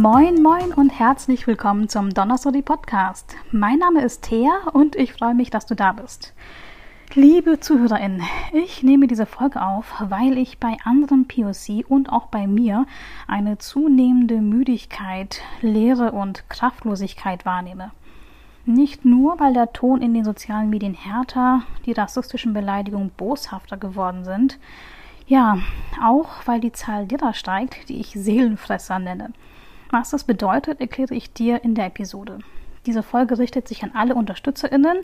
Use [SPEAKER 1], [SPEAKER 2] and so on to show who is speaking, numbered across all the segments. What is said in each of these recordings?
[SPEAKER 1] Moin, moin und herzlich willkommen zum Donnerstag Podcast. Mein Name ist Thea und ich freue mich, dass du da bist. Liebe ZuhörerInnen, ich nehme diese Folge auf, weil ich bei anderen POC und auch bei mir eine zunehmende Müdigkeit, Leere und Kraftlosigkeit wahrnehme. Nicht nur, weil der Ton in den sozialen Medien härter, die rassistischen Beleidigungen boshafter geworden sind, ja, auch weil die Zahl derer steigt, die ich Seelenfresser nenne. Was das bedeutet, erkläre ich dir in der Episode. Diese Folge richtet sich an alle UnterstützerInnen,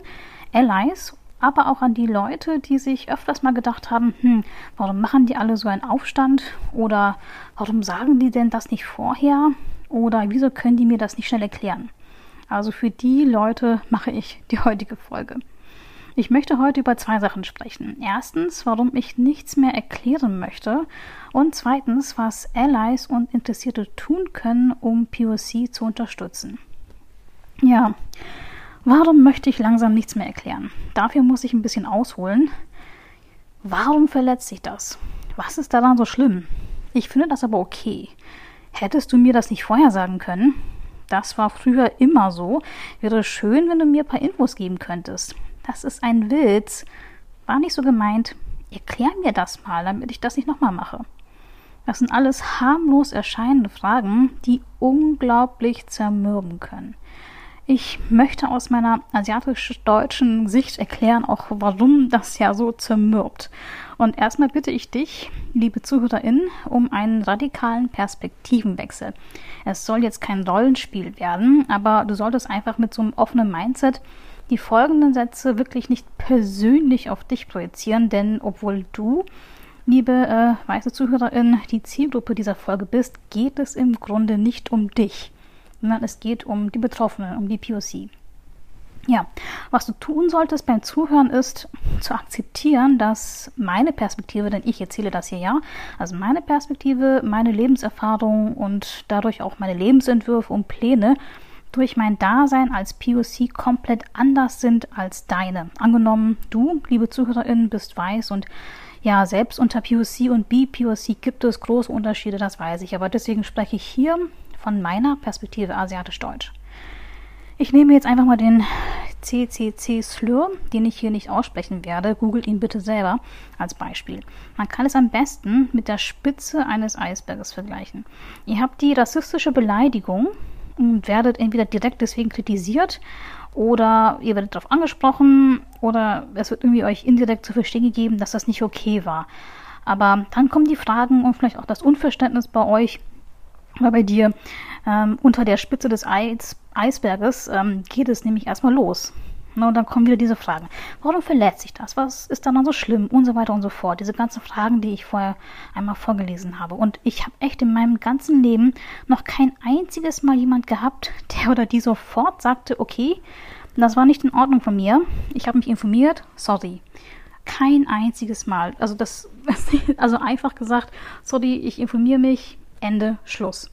[SPEAKER 1] Allies aber auch an die Leute, die sich öfters mal gedacht haben, hm, warum machen die alle so einen Aufstand? Oder warum sagen die denn das nicht vorher? Oder wieso können die mir das nicht schnell erklären? Also für die Leute mache ich die heutige Folge. Ich möchte heute über zwei Sachen sprechen. Erstens, warum ich nichts mehr erklären möchte. Und zweitens, was Allies und Interessierte tun können, um POC zu unterstützen. Ja, Warum möchte ich langsam nichts mehr erklären? Dafür muss ich ein bisschen ausholen. Warum verletzt sich das? Was ist daran so schlimm? Ich finde das aber okay. Hättest du mir das nicht vorher sagen können? Das war früher immer so. Wäre schön, wenn du mir ein paar Infos geben könntest. Das ist ein Witz. War nicht so gemeint. Erklär mir das mal, damit ich das nicht nochmal mache. Das sind alles harmlos erscheinende Fragen, die unglaublich zermürben können. Ich möchte aus meiner asiatisch-deutschen Sicht erklären, auch warum das ja so zermürbt. Und erstmal bitte ich dich, liebe ZuhörerInnen, um einen radikalen Perspektivenwechsel. Es soll jetzt kein Rollenspiel werden, aber du solltest einfach mit so einem offenen Mindset die folgenden Sätze wirklich nicht persönlich auf dich projizieren, denn obwohl du liebe äh, weiße Zuhörerin, die Zielgruppe dieser Folge bist, geht es im Grunde nicht um dich sondern es geht um die Betroffenen, um die POC. Ja, was du tun solltest beim Zuhören ist zu akzeptieren, dass meine Perspektive, denn ich erzähle das hier ja, also meine Perspektive, meine Lebenserfahrung und dadurch auch meine Lebensentwürfe und Pläne durch mein Dasein als POC komplett anders sind als deine. Angenommen, du, liebe Zuhörerin, bist weiß und ja, selbst unter POC und BPOC gibt es große Unterschiede, das weiß ich. Aber deswegen spreche ich hier von meiner Perspektive asiatisch-deutsch. Ich nehme jetzt einfach mal den CCC-Slur, den ich hier nicht aussprechen werde. Googelt ihn bitte selber als Beispiel. Man kann es am besten mit der Spitze eines Eisberges vergleichen. Ihr habt die rassistische Beleidigung werdet entweder direkt deswegen kritisiert oder ihr werdet darauf angesprochen oder es wird irgendwie euch indirekt zu verstehen gegeben, dass das nicht okay war. Aber dann kommen die Fragen und vielleicht auch das Unverständnis bei euch, weil bei dir ähm, unter der Spitze des Eis, Eisberges ähm, geht es nämlich erstmal los. Und dann kommen wieder diese Fragen. Warum verletzt sich das? Was ist dann so schlimm? Und so weiter und so fort. Diese ganzen Fragen, die ich vorher einmal vorgelesen habe. Und ich habe echt in meinem ganzen Leben noch kein einziges Mal jemand gehabt, der oder die sofort sagte, okay, das war nicht in Ordnung von mir. Ich habe mich informiert, sorry. Kein einziges Mal. Also das, also einfach gesagt, sorry, ich informiere mich, Ende, Schluss.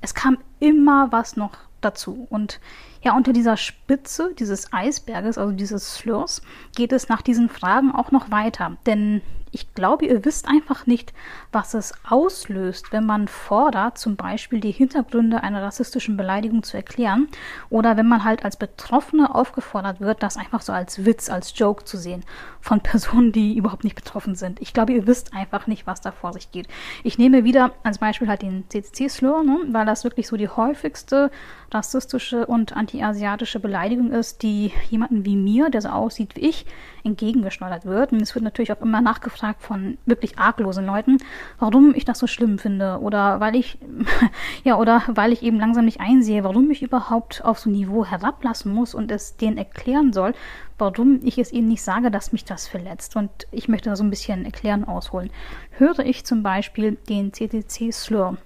[SPEAKER 1] Es kam immer was noch dazu. Und ja, unter dieser Spitze dieses Eisberges, also dieses Slurs, geht es nach diesen Fragen auch noch weiter. Denn ich glaube, ihr wisst einfach nicht, was es auslöst, wenn man fordert, zum Beispiel die Hintergründe einer rassistischen Beleidigung zu erklären oder wenn man halt als Betroffene aufgefordert wird, das einfach so als Witz, als Joke zu sehen von Personen, die überhaupt nicht betroffen sind. Ich glaube, ihr wisst einfach nicht, was da vor sich geht. Ich nehme wieder als Beispiel halt den CCC-Slur, ne, weil das wirklich so die häufigste rassistische und antiasiatische Beleidigung ist, die jemanden wie mir, der so aussieht wie ich, entgegengeschleudert wird. Und es wird natürlich auch immer nachgefragt von wirklich arglosen Leuten, warum ich das so schlimm finde oder weil ich ja oder weil ich eben langsam nicht einsehe, warum ich überhaupt auf so ein Niveau herablassen muss und es denen erklären soll, warum ich es ihnen nicht sage, dass mich das verletzt. Und ich möchte da so ein bisschen erklären ausholen. Höre ich zum Beispiel den CTC-Slur,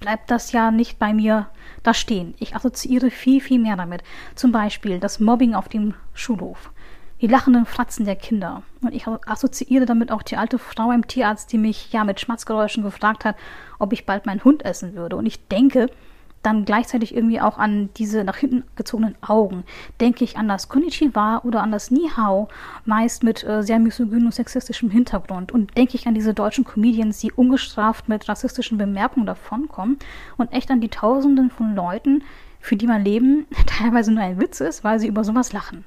[SPEAKER 1] bleibt das ja nicht bei mir da stehen. Ich assoziiere viel, viel mehr damit. Zum Beispiel das Mobbing auf dem Schulhof die lachenden Fratzen der Kinder. Und ich assoziiere damit auch die alte Frau im Tierarzt, die mich ja mit Schmatzgeräuschen gefragt hat, ob ich bald meinen Hund essen würde. Und ich denke, dann gleichzeitig irgendwie auch an diese nach hinten gezogenen Augen. Denke ich an das Konnichiwa oder an das Nihao, meist mit äh, sehr misogynen und sexistischem Hintergrund. Und denke ich an diese deutschen Comedians, die ungestraft mit rassistischen Bemerkungen davonkommen und echt an die Tausenden von Leuten, für die mein Leben teilweise nur ein Witz ist, weil sie über sowas lachen.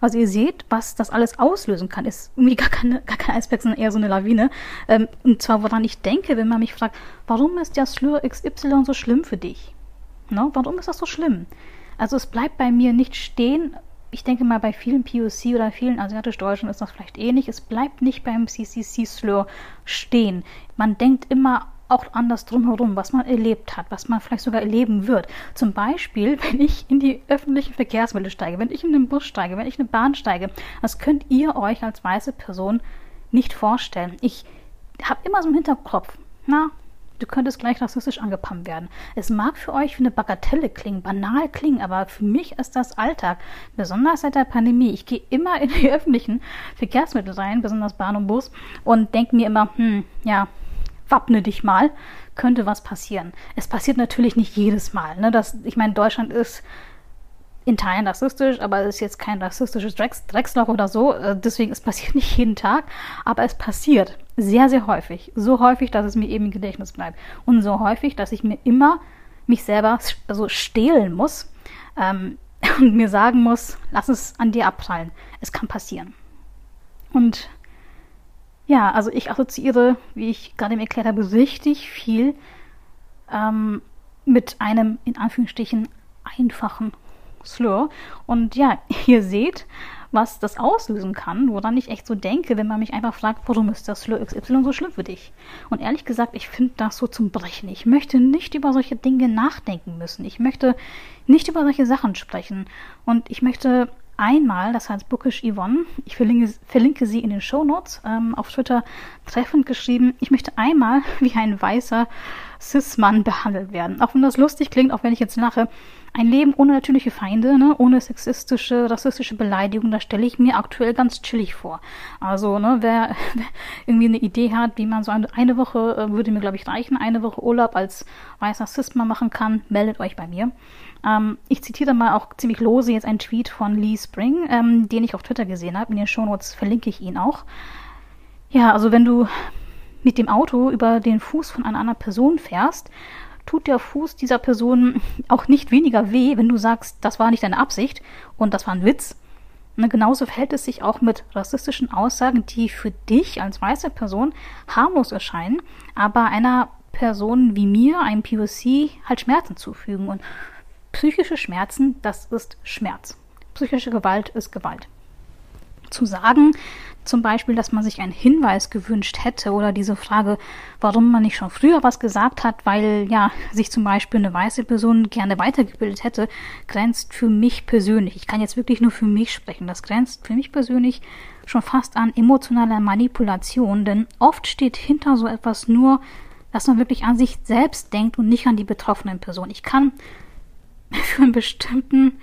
[SPEAKER 1] Also ihr seht, was das alles auslösen kann. Ist irgendwie gar, keine, gar kein Eisberg, sondern eher so eine Lawine. Ähm, und zwar, woran ich denke, wenn man mich fragt, warum ist der Slur XY so schlimm für dich? No? Warum ist das so schlimm? Also es bleibt bei mir nicht stehen. Ich denke mal, bei vielen POC oder vielen asiatisch-deutschen ist das vielleicht ähnlich. Es bleibt nicht beim CCC-Slur stehen. Man denkt immer auch anders drumherum, was man erlebt hat, was man vielleicht sogar erleben wird. Zum Beispiel, wenn ich in die öffentlichen Verkehrsmittel steige, wenn ich in den Bus steige, wenn ich in eine Bahn steige, das könnt ihr euch als weiße Person nicht vorstellen. Ich habe immer so im Hinterkopf, na, du könntest gleich rassistisch angepammt werden. Es mag für euch wie eine Bagatelle klingen, banal klingen, aber für mich ist das Alltag. Besonders seit der Pandemie. Ich gehe immer in die öffentlichen Verkehrsmittel rein, besonders Bahn und Bus, und denke mir immer, hm, ja, wappne dich mal, könnte was passieren. Es passiert natürlich nicht jedes Mal. Ne? Das, ich meine, Deutschland ist in Teilen rassistisch, aber es ist jetzt kein rassistisches Drecks Drecksloch oder so. Äh, deswegen, es passiert nicht jeden Tag, aber es passiert sehr, sehr häufig. So häufig, dass es mir eben im Gedächtnis bleibt. Und so häufig, dass ich mir immer mich selber also stehlen muss ähm, und mir sagen muss, lass es an dir abprallen. Es kann passieren. Und ja, also ich assoziiere, wie ich gerade im erklärt habe, richtig viel ähm, mit einem in Anführungsstrichen einfachen Slur. Und ja, ihr seht, was das auslösen kann, woran ich echt so denke, wenn man mich einfach fragt, warum ist das Slur XY so schlimm für dich? Und ehrlich gesagt, ich finde das so zum Brechen. Ich möchte nicht über solche Dinge nachdenken müssen. Ich möchte nicht über solche Sachen sprechen. Und ich möchte einmal, das heißt Bookish Yvonne, ich verlinke, verlinke sie in den Shownotes, ähm, auf Twitter treffend geschrieben, ich möchte einmal wie ein weißer Cis-Mann behandelt werden. Auch wenn das lustig klingt, auch wenn ich jetzt lache. Ein Leben ohne natürliche Feinde, ne, ohne sexistische, rassistische Beleidigung, das stelle ich mir aktuell ganz chillig vor. Also, ne, wer, wer irgendwie eine Idee hat, wie man so eine, eine Woche, äh, würde mir, glaube ich, reichen, eine Woche Urlaub als weißer Cis-Mann machen kann, meldet euch bei mir. Ähm, ich zitiere mal auch ziemlich lose jetzt einen Tweet von Lee Spring, ähm, den ich auf Twitter gesehen habe. In den Shownotes verlinke ich ihn auch. Ja, also wenn du mit dem Auto über den Fuß von einer anderen Person fährst, tut der Fuß dieser Person auch nicht weniger weh, wenn du sagst, das war nicht deine Absicht und das war ein Witz. Ne, genauso verhält es sich auch mit rassistischen Aussagen, die für dich als weiße Person harmlos erscheinen, aber einer Person wie mir, einem POC, halt Schmerzen zufügen. Und psychische Schmerzen, das ist Schmerz. Psychische Gewalt ist Gewalt. Zu sagen, zum Beispiel, dass man sich einen Hinweis gewünscht hätte oder diese Frage, warum man nicht schon früher was gesagt hat, weil ja sich zum Beispiel eine weiße Person gerne weitergebildet hätte, grenzt für mich persönlich. Ich kann jetzt wirklich nur für mich sprechen. Das grenzt für mich persönlich schon fast an emotionaler Manipulation, denn oft steht hinter so etwas nur, dass man wirklich an sich selbst denkt und nicht an die betroffenen Person. Ich kann für einen bestimmten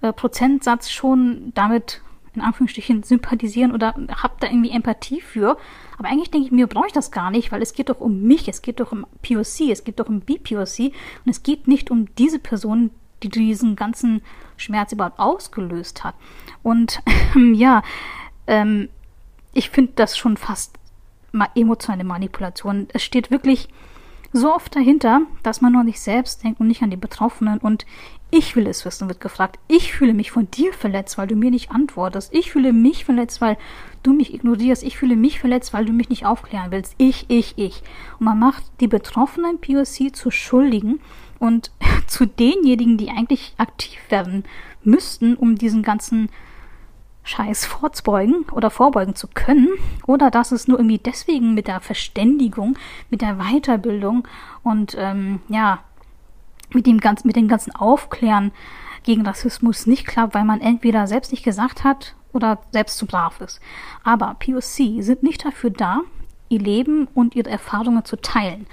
[SPEAKER 1] äh, Prozentsatz schon damit in Anführungsstrichen sympathisieren oder habe da irgendwie Empathie für. Aber eigentlich denke ich mir, brauche ich das gar nicht, weil es geht doch um mich, es geht doch um POC, es geht doch um BPOC und es geht nicht um diese Person, die diesen ganzen Schmerz überhaupt ausgelöst hat. Und ähm, ja, ähm, ich finde das schon fast mal emotionale Manipulation. Es steht wirklich so oft dahinter, dass man nur an sich selbst denkt und nicht an die Betroffenen. Und ich will es wissen, wird gefragt. Ich fühle mich von dir verletzt, weil du mir nicht antwortest. Ich fühle mich verletzt, weil du mich ignorierst. Ich fühle mich verletzt, weil du mich nicht aufklären willst. Ich, ich, ich. Und man macht die betroffenen POC zu Schuldigen und zu denjenigen, die eigentlich aktiv werden müssten, um diesen ganzen Scheiß vorzubeugen oder vorbeugen zu können oder dass es nur irgendwie deswegen mit der Verständigung, mit der Weiterbildung und ähm, ja mit dem ganzen, mit dem ganzen Aufklären gegen Rassismus nicht klappt, weil man entweder selbst nicht gesagt hat oder selbst zu brav ist. Aber POC sind nicht dafür da, ihr Leben und ihre Erfahrungen zu teilen.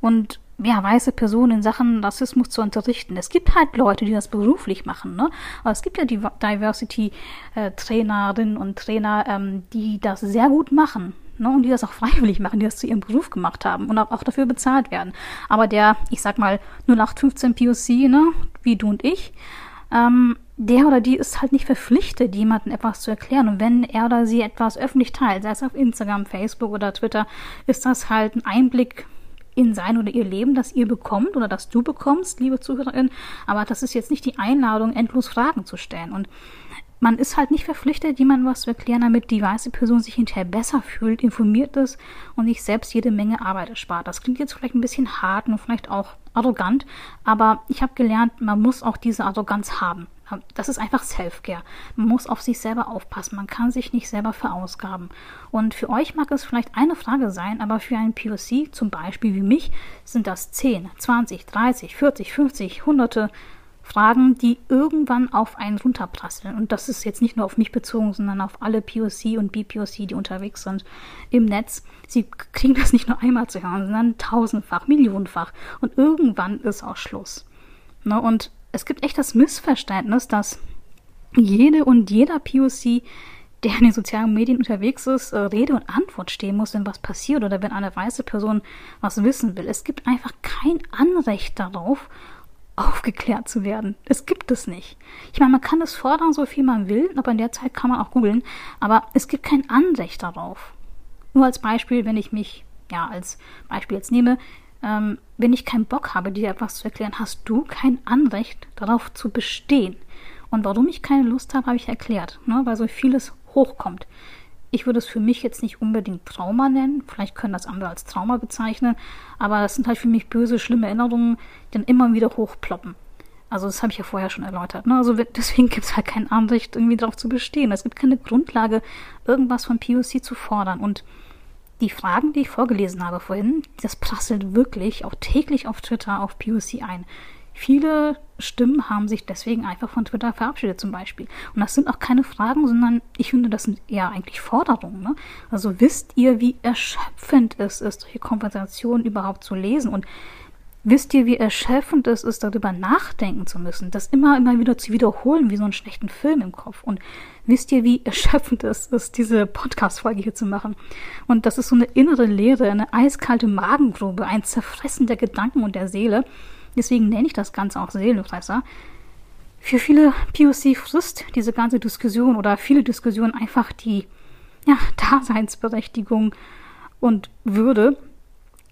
[SPEAKER 1] Und ja, weiße Personen in Sachen Rassismus zu unterrichten. Es gibt halt Leute, die das beruflich machen, ne? Aber es gibt ja die Diversity-Trainerinnen und Trainer, ähm, die das sehr gut machen. Ne, und die das auch freiwillig machen, die das zu ihrem Beruf gemacht haben und auch, dafür bezahlt werden. Aber der, ich sag mal, 0815 POC, ne, wie du und ich, ähm, der oder die ist halt nicht verpflichtet, jemandem etwas zu erklären. Und wenn er oder sie etwas öffentlich teilt, sei es auf Instagram, Facebook oder Twitter, ist das halt ein Einblick in sein oder ihr Leben, das ihr bekommt oder das du bekommst, liebe Zuhörerin. Aber das ist jetzt nicht die Einladung, endlos Fragen zu stellen. Und man ist halt nicht verpflichtet, jemandem was zu erklären, damit die weiße Person sich hinterher besser fühlt, informiert ist und sich selbst jede Menge Arbeit erspart. Das klingt jetzt vielleicht ein bisschen hart und vielleicht auch arrogant, aber ich habe gelernt, man muss auch diese Arroganz haben. Das ist einfach Self-Care. Man muss auf sich selber aufpassen. Man kann sich nicht selber verausgaben. Und für euch mag es vielleicht eine Frage sein, aber für einen POC, zum Beispiel wie mich, sind das 10, 20, 30, 40, 50, hunderte Fragen, die irgendwann auf einen runterprasseln. Und das ist jetzt nicht nur auf mich bezogen, sondern auf alle POC und BPOC, die unterwegs sind im Netz. Sie kriegen das nicht nur einmal zu hören, sondern tausendfach, millionenfach. Und irgendwann ist auch Schluss. Ne? Und es gibt echt das Missverständnis, dass jede und jeder POC, der in den sozialen Medien unterwegs ist, äh, Rede und Antwort stehen muss, wenn was passiert oder wenn eine weiße Person was wissen will. Es gibt einfach kein Anrecht darauf, aufgeklärt zu werden. Es gibt es nicht. Ich meine, man kann es fordern, so viel man will, aber in der Zeit kann man auch googeln, aber es gibt kein Anrecht darauf. Nur als Beispiel, wenn ich mich, ja, als Beispiel jetzt nehme, ähm, wenn ich keinen Bock habe, dir etwas zu erklären, hast du kein Anrecht darauf zu bestehen. Und warum ich keine Lust habe, habe ich erklärt, ne? weil so vieles hochkommt. Ich würde es für mich jetzt nicht unbedingt Trauma nennen, vielleicht können das andere als Trauma bezeichnen, aber das sind halt für mich böse, schlimme Erinnerungen, die dann immer wieder hochploppen. Also das habe ich ja vorher schon erläutert. Ne? Also deswegen gibt es halt kein Anrecht, irgendwie darauf zu bestehen. Es gibt keine Grundlage, irgendwas von POC zu fordern. Und die Fragen, die ich vorgelesen habe vorhin, das prasselt wirklich auch täglich auf Twitter auf POC ein. Viele Stimmen haben sich deswegen einfach von Twitter verabschiedet zum Beispiel. Und das sind auch keine Fragen, sondern ich finde, das sind eher eigentlich Forderungen. Ne? Also wisst ihr, wie erschöpfend es ist, solche Konversationen überhaupt zu lesen? Und wisst ihr, wie erschöpfend es ist, darüber nachdenken zu müssen, das immer, immer wieder zu wiederholen, wie so einen schlechten Film im Kopf? Und wisst ihr, wie erschöpfend es ist, diese Podcast-Folge hier zu machen? Und das ist so eine innere Leere, eine eiskalte Magengrube, ein Zerfressen der Gedanken und der Seele Deswegen nenne ich das Ganze auch Seelenfresser. Für viele POC frisst diese ganze Diskussion oder viele Diskussionen einfach die ja, Daseinsberechtigung und Würde,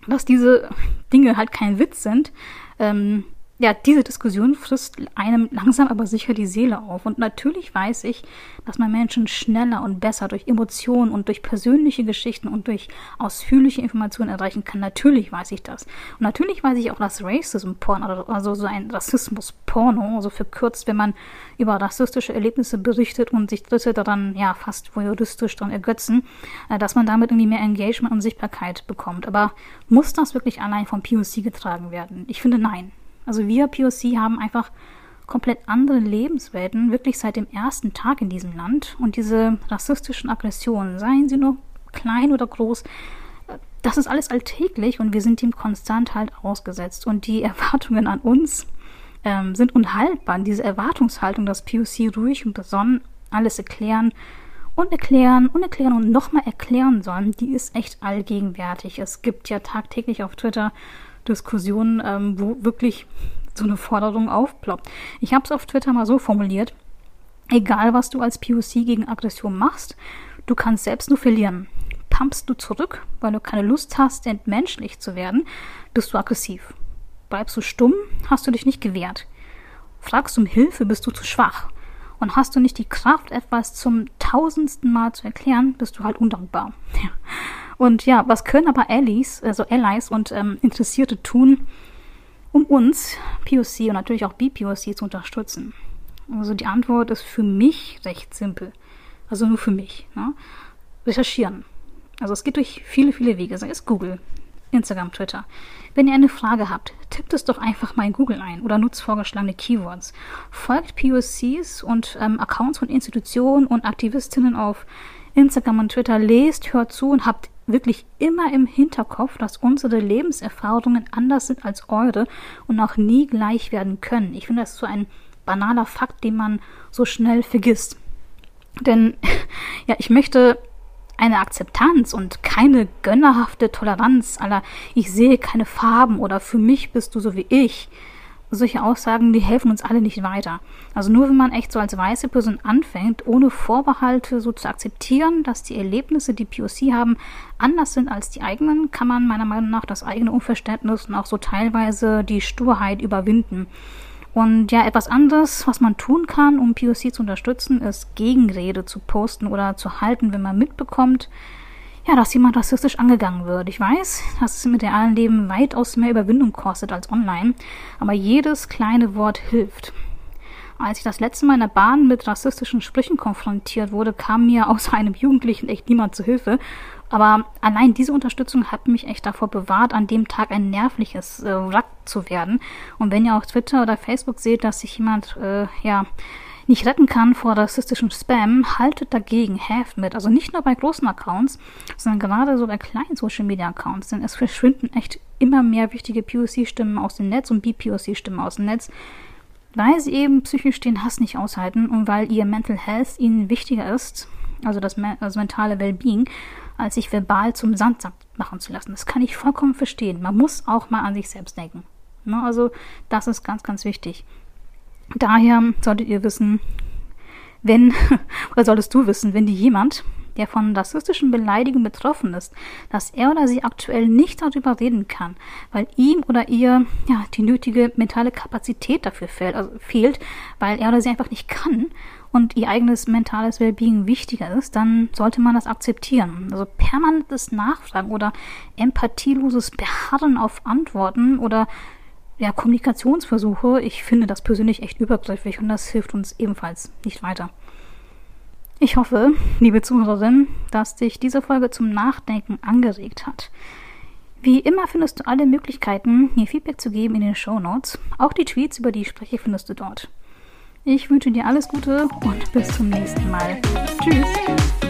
[SPEAKER 1] dass diese Dinge halt kein Witz sind. Ähm, ja, diese Diskussion frisst einem langsam aber sicher die Seele auf. Und natürlich weiß ich, dass man Menschen schneller und besser durch Emotionen und durch persönliche Geschichten und durch ausführliche Informationen erreichen kann. Natürlich weiß ich das. Und natürlich weiß ich auch, dass Racism-Porn, also so ein Rassismus-Porno, also verkürzt, wenn man über rassistische Erlebnisse berichtet und sich Dritte daran, ja, fast voyeuristisch daran ergötzen, äh, dass man damit irgendwie mehr Engagement und Sichtbarkeit bekommt. Aber muss das wirklich allein vom POC getragen werden? Ich finde nein. Also wir POC haben einfach komplett andere Lebenswelten, wirklich seit dem ersten Tag in diesem Land. Und diese rassistischen Aggressionen, seien sie nur klein oder groß, das ist alles alltäglich und wir sind ihm konstant halt ausgesetzt. Und die Erwartungen an uns ähm, sind unhaltbar. Diese Erwartungshaltung, dass POC ruhig und besonnen alles erklären und erklären und erklären und nochmal erklären sollen, die ist echt allgegenwärtig. Es gibt ja tagtäglich auf Twitter Diskussionen, ähm, wo wirklich so eine Forderung aufploppt. Ich habe es auf Twitter mal so formuliert, egal was du als POC gegen Aggression machst, du kannst selbst nur verlieren. Pumpst du zurück, weil du keine Lust hast, entmenschlich zu werden, bist du aggressiv. Bleibst du stumm, hast du dich nicht gewehrt. Fragst um Hilfe, bist du zu schwach. Und hast du nicht die Kraft, etwas zum tausendsten Mal zu erklären, bist du halt undankbar. Ja. Und ja, was können aber Allies, also Allies und ähm, Interessierte tun, um uns, POC und natürlich auch BPOC zu unterstützen? Also die Antwort ist für mich recht simpel. Also nur für mich. Ne? Recherchieren. Also es geht durch viele, viele Wege. Sei es Google, Instagram, Twitter. Wenn ihr eine Frage habt, tippt es doch einfach mal in Google ein oder nutzt vorgeschlagene Keywords. Folgt POCs und ähm, Accounts von Institutionen und Aktivistinnen auf Instagram und Twitter, lest, hört zu und habt wirklich immer im Hinterkopf, dass unsere Lebenserfahrungen anders sind als eure und auch nie gleich werden können. Ich finde, das so ein banaler Fakt, den man so schnell vergisst. Denn ja, ich möchte eine Akzeptanz und keine gönnerhafte Toleranz aller ich sehe keine Farben oder für mich bist du so wie ich. Solche Aussagen, die helfen uns alle nicht weiter. Also nur wenn man echt so als weiße Person anfängt, ohne Vorbehalte so zu akzeptieren, dass die Erlebnisse, die POC haben, anders sind als die eigenen, kann man meiner Meinung nach das eigene Unverständnis und auch so teilweise die Sturheit überwinden. Und ja, etwas anderes, was man tun kann, um POC zu unterstützen, ist Gegenrede zu posten oder zu halten, wenn man mitbekommt, ja, dass jemand rassistisch angegangen wird. Ich weiß, dass es im realen Leben weitaus mehr Überwindung kostet als online, aber jedes kleine Wort hilft. Als ich das letzte Mal in der Bahn mit rassistischen Sprüchen konfrontiert wurde, kam mir außer einem Jugendlichen echt niemand zu Hilfe. Aber allein diese Unterstützung hat mich echt davor bewahrt, an dem Tag ein nervliches äh, Wrack zu werden. Und wenn ihr auf Twitter oder Facebook seht, dass sich jemand, äh, ja, nicht retten kann vor rassistischem Spam, haltet dagegen, helft mit. Also nicht nur bei großen Accounts, sondern gerade so bei kleinen Social Media Accounts, denn es verschwinden echt immer mehr wichtige POC-Stimmen aus dem Netz und BPOC-Stimmen aus dem Netz, weil sie eben psychisch den Hass nicht aushalten und weil ihr Mental Health ihnen wichtiger ist, also das, das mentale Wellbeing, als sich verbal zum Sandsack machen zu lassen. Das kann ich vollkommen verstehen. Man muss auch mal an sich selbst denken. Ne? Also das ist ganz, ganz wichtig. Daher solltet ihr wissen, wenn, oder solltest du wissen, wenn dir jemand, der von rassistischen Beleidigungen betroffen ist, dass er oder sie aktuell nicht darüber reden kann, weil ihm oder ihr ja die nötige mentale Kapazität dafür fehlt, also fehlt, weil er oder sie einfach nicht kann und ihr eigenes mentales Wellbeing wichtiger ist, dann sollte man das akzeptieren. Also permanentes Nachfragen oder empathieloses Beharren auf Antworten oder ja, Kommunikationsversuche, ich finde das persönlich echt übergriffig und das hilft uns ebenfalls nicht weiter. Ich hoffe, liebe Zuhörerin, dass dich diese Folge zum Nachdenken angeregt hat. Wie immer findest du alle Möglichkeiten, mir Feedback zu geben in den Show Notes. Auch die Tweets, über die ich spreche, findest du dort. Ich wünsche dir alles Gute und bis zum nächsten Mal. Tschüss.